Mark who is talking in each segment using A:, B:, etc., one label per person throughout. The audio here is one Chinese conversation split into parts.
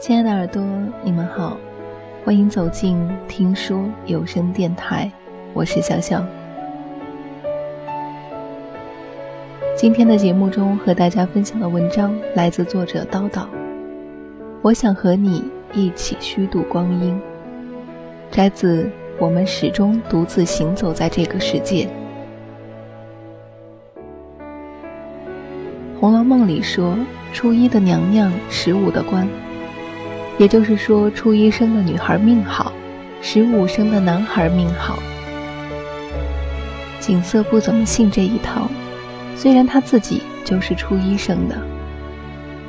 A: 亲爱的耳朵，你们好，欢迎走进听说有声电台，我是小小。今天的节目中和大家分享的文章来自作者叨叨，我想和你一起虚度光阴，摘自我们始终独自行走在这个世界。《红楼梦》里说，初一的娘娘，十五的官。也就是说，初一生的女孩命好，十五生的男孩命好。景色不怎么信这一套，虽然他自己就是初一生的，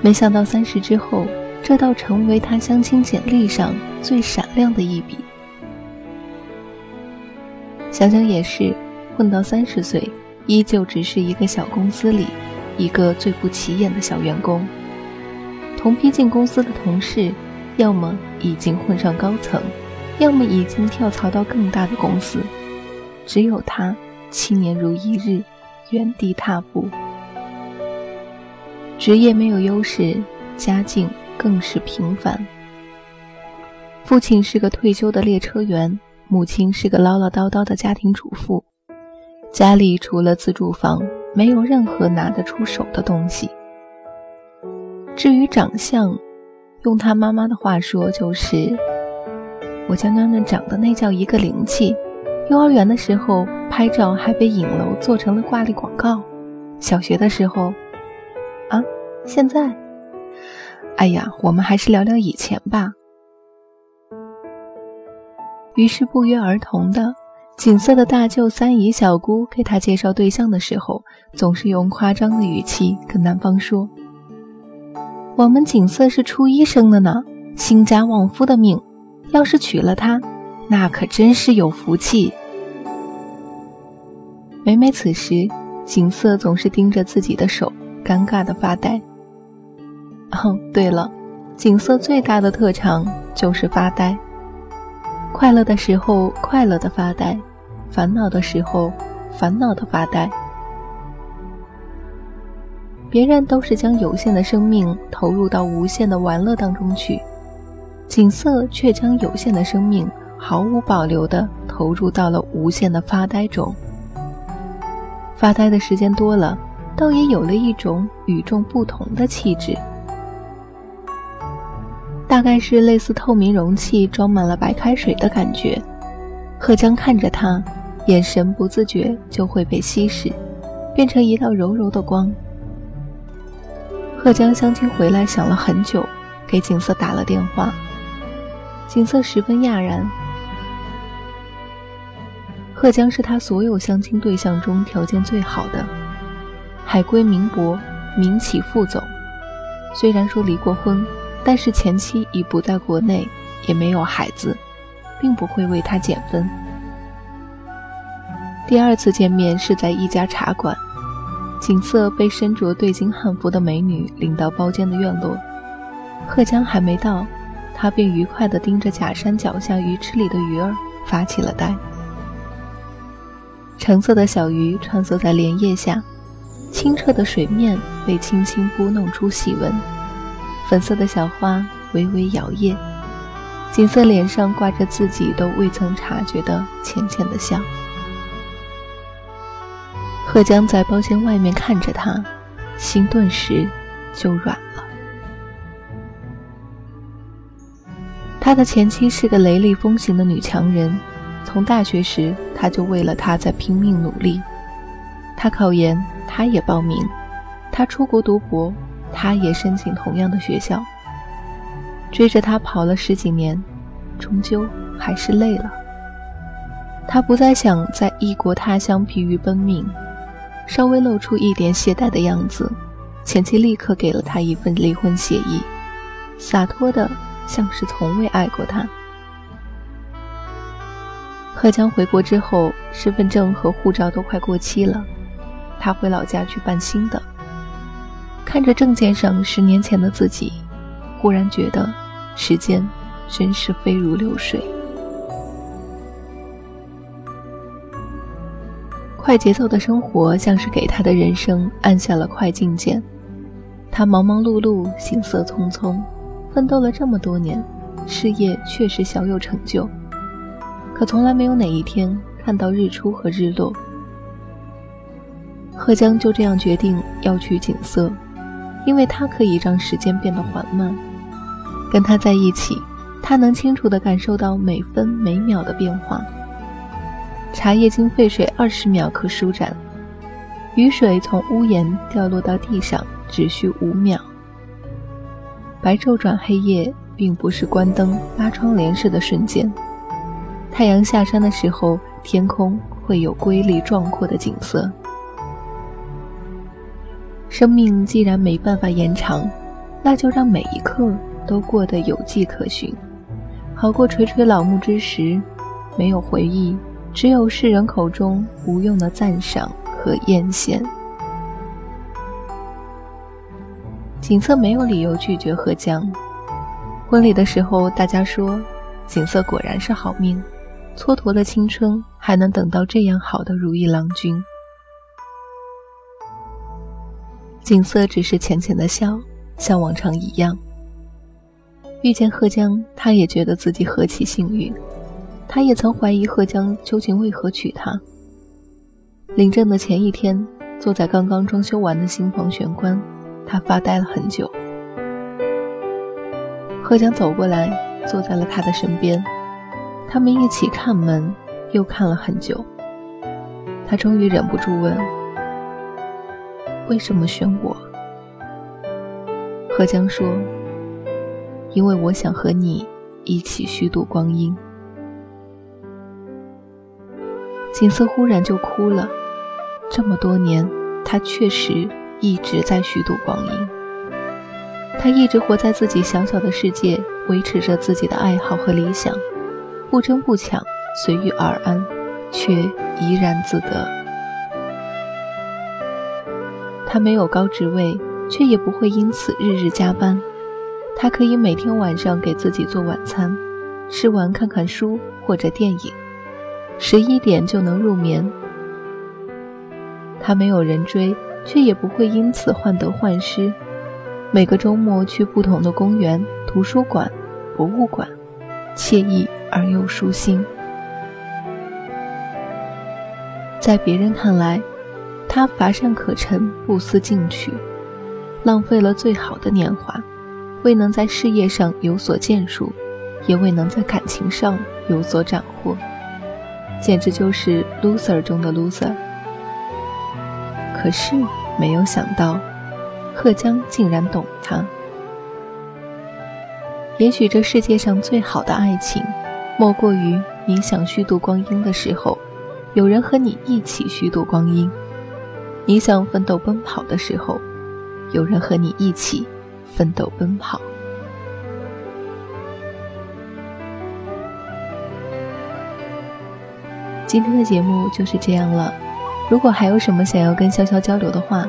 A: 没想到三十之后，这倒成为他相亲简历上最闪亮的一笔。想想也是，混到三十岁，依旧只是一个小公司里一个最不起眼的小员工，同批进公司的同事。要么已经混上高层，要么已经跳槽到更大的公司，只有他七年如一日，原地踏步。职业没有优势，家境更是平凡。父亲是个退休的列车员，母亲是个唠唠叨叨的家庭主妇，家里除了自住房，没有任何拿得出手的东西。至于长相，用他妈妈的话说，就是我家囡囡长得那叫一个灵气。幼儿园的时候拍照还被影楼做成了挂历广告。小学的时候，啊，现在，哎呀，我们还是聊聊以前吧。于是不约而同的，景色的大舅、三姨、小姑给他介绍对象的时候，总是用夸张的语气跟男方说。我们景色是初一生的呢，兴家旺夫的命，要是娶了她，那可真是有福气。每每此时，景色总是盯着自己的手，尴尬的发呆。哦，对了，景色最大的特长就是发呆。快乐的时候快乐的发呆，烦恼的时候烦恼的发呆。别人都是将有限的生命投入到无限的玩乐当中去，景色却将有限的生命毫无保留地投入到了无限的发呆中。发呆的时间多了，倒也有了一种与众不同的气质，大概是类似透明容器装满了白开水的感觉。贺江看着他，眼神不自觉就会被稀释，变成一道柔柔的光。贺江相亲回来，想了很久，给景色打了电话。景色十分讶然。贺江是他所有相亲对象中条件最好的，海归名博，民企副总。虽然说离过婚，但是前妻已不在国内，也没有孩子，并不会为他减分。第二次见面是在一家茶馆。景色被身着对襟汉服的美女领到包间的院落，贺江还没到，他便愉快地盯着假山脚下鱼池里的鱼儿发起了呆。橙色的小鱼穿梭在莲叶下，清澈的水面被轻轻拨弄出细纹，粉色的小花微微摇曳，景色脸上挂着自己都未曾察觉的浅浅的笑。贺江在包间外面看着他，心顿时就软了。他的前妻是个雷厉风行的女强人，从大学时他就为了她在拼命努力。他考研，他也报名；他出国读博，他也申请同样的学校。追着他跑了十几年，终究还是累了。他不再想在异国他乡疲于奔命。稍微露出一点懈怠的样子，前妻立刻给了他一份离婚协议，洒脱的像是从未爱过他。贺江回国之后，身份证和护照都快过期了，他回老家去办新的。看着证件上十年前的自己，忽然觉得时间真是飞如流水。快节奏的生活像是给他的人生按下了快进键，他忙忙碌碌，行色匆匆，奋斗了这么多年，事业确实小有成就，可从来没有哪一天看到日出和日落。贺江就这样决定要去景色，因为他可以让时间变得缓慢。跟他在一起，他能清楚地感受到每分每秒的变化。茶叶经沸水二十秒可舒展，雨水从屋檐掉落到地上只需五秒。白昼转黑夜，并不是关灯拉窗帘式的瞬间。太阳下山的时候，天空会有瑰丽壮阔的景色。生命既然没办法延长，那就让每一刻都过得有迹可循，好过垂垂老木之时，没有回忆，只有世人口中无用的赞赏和艳羡。景色没有理由拒绝贺江。婚礼的时候，大家说景色果然是好命，蹉跎了青春，还能等到这样好的如意郎君。景色只是浅浅的笑，像往常一样。遇见贺江，他也觉得自己何其幸运。他也曾怀疑贺江究竟为何娶她。领证的前一天，坐在刚刚装修完的新房玄关。他发呆了很久，贺江走过来，坐在了他的身边。他们一起看门，又看了很久。他终于忍不住问：“为什么选我？”贺江说：“因为我想和你一起虚度光阴。”景色忽然就哭了。这么多年，他确实。一直在虚度光阴，他一直活在自己小小的世界，维持着自己的爱好和理想，不争不抢，随遇而安，却怡然自得。他没有高职位，却也不会因此日日加班。他可以每天晚上给自己做晚餐，吃完看看书或者电影，十一点就能入眠。他没有人追。却也不会因此患得患失。每个周末去不同的公园、图书馆、博物馆，惬意而又舒心。在别人看来，他乏善可陈、不思进取，浪费了最好的年华，未能在事业上有所建树，也未能在感情上有所斩获，简直就是 loser 中的 loser。可是没有想到，贺江竟然懂他。也许这世界上最好的爱情，莫过于你想虚度光阴的时候，有人和你一起虚度光阴；你想奋斗奔跑的时候，有人和你一起奋斗奔跑。今天的节目就是这样了。如果还有什么想要跟潇潇交流的话，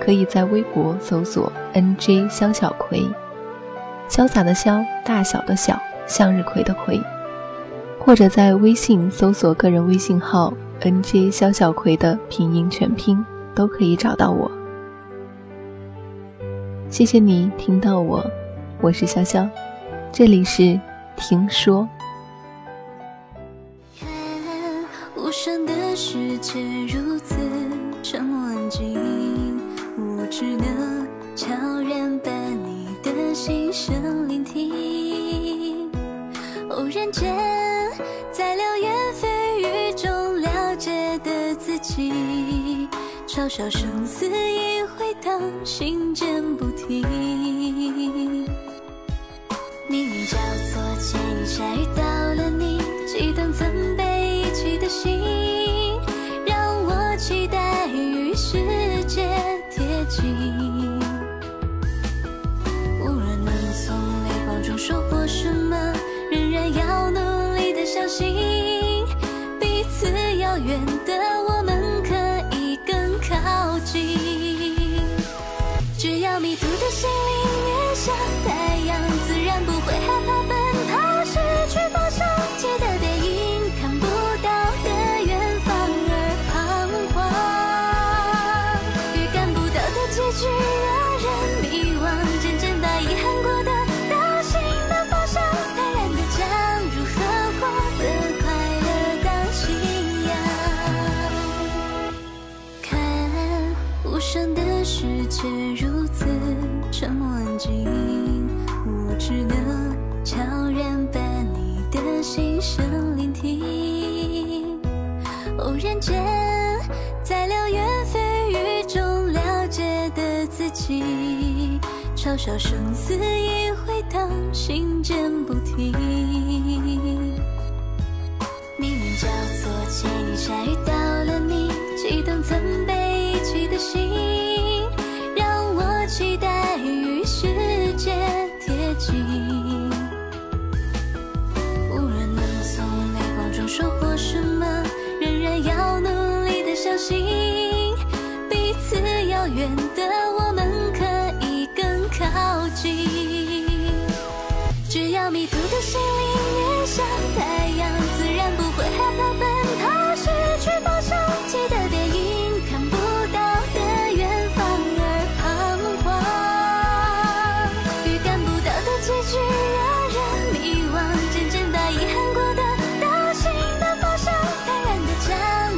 A: 可以在微博搜索 “nj 肖小葵”，潇洒的潇，大小的小，向日葵的葵，或者在微信搜索个人微信号 “nj 肖小葵”的拼音全拼，都可以找到我。谢谢你听到我，我是潇潇，这里是听说。上的世界如此沉默安静，我只能悄然把你的心声聆听。偶然间，在流言蜚语中了解的自己，嘲笑声嘶一回荡，心间不停。明明叫做见一下心，彼此遥远的我们可以更靠近。只要迷途的心灵面向太
B: 偶然间，在流言蜚语中了解的自己，嘲笑生死已回荡，心间不停。明明叫做千里下遇到了你，激动曾被心里面向太阳，自然不会害怕奔跑失去方向。记得电影看不到的远方而彷徨，预感不到的结局让人迷惘。渐渐把遗憾过得到新的方向，坦然的将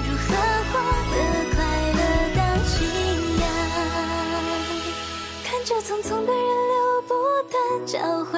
B: 如何获得快乐当信仰。看着匆匆的人流不断交汇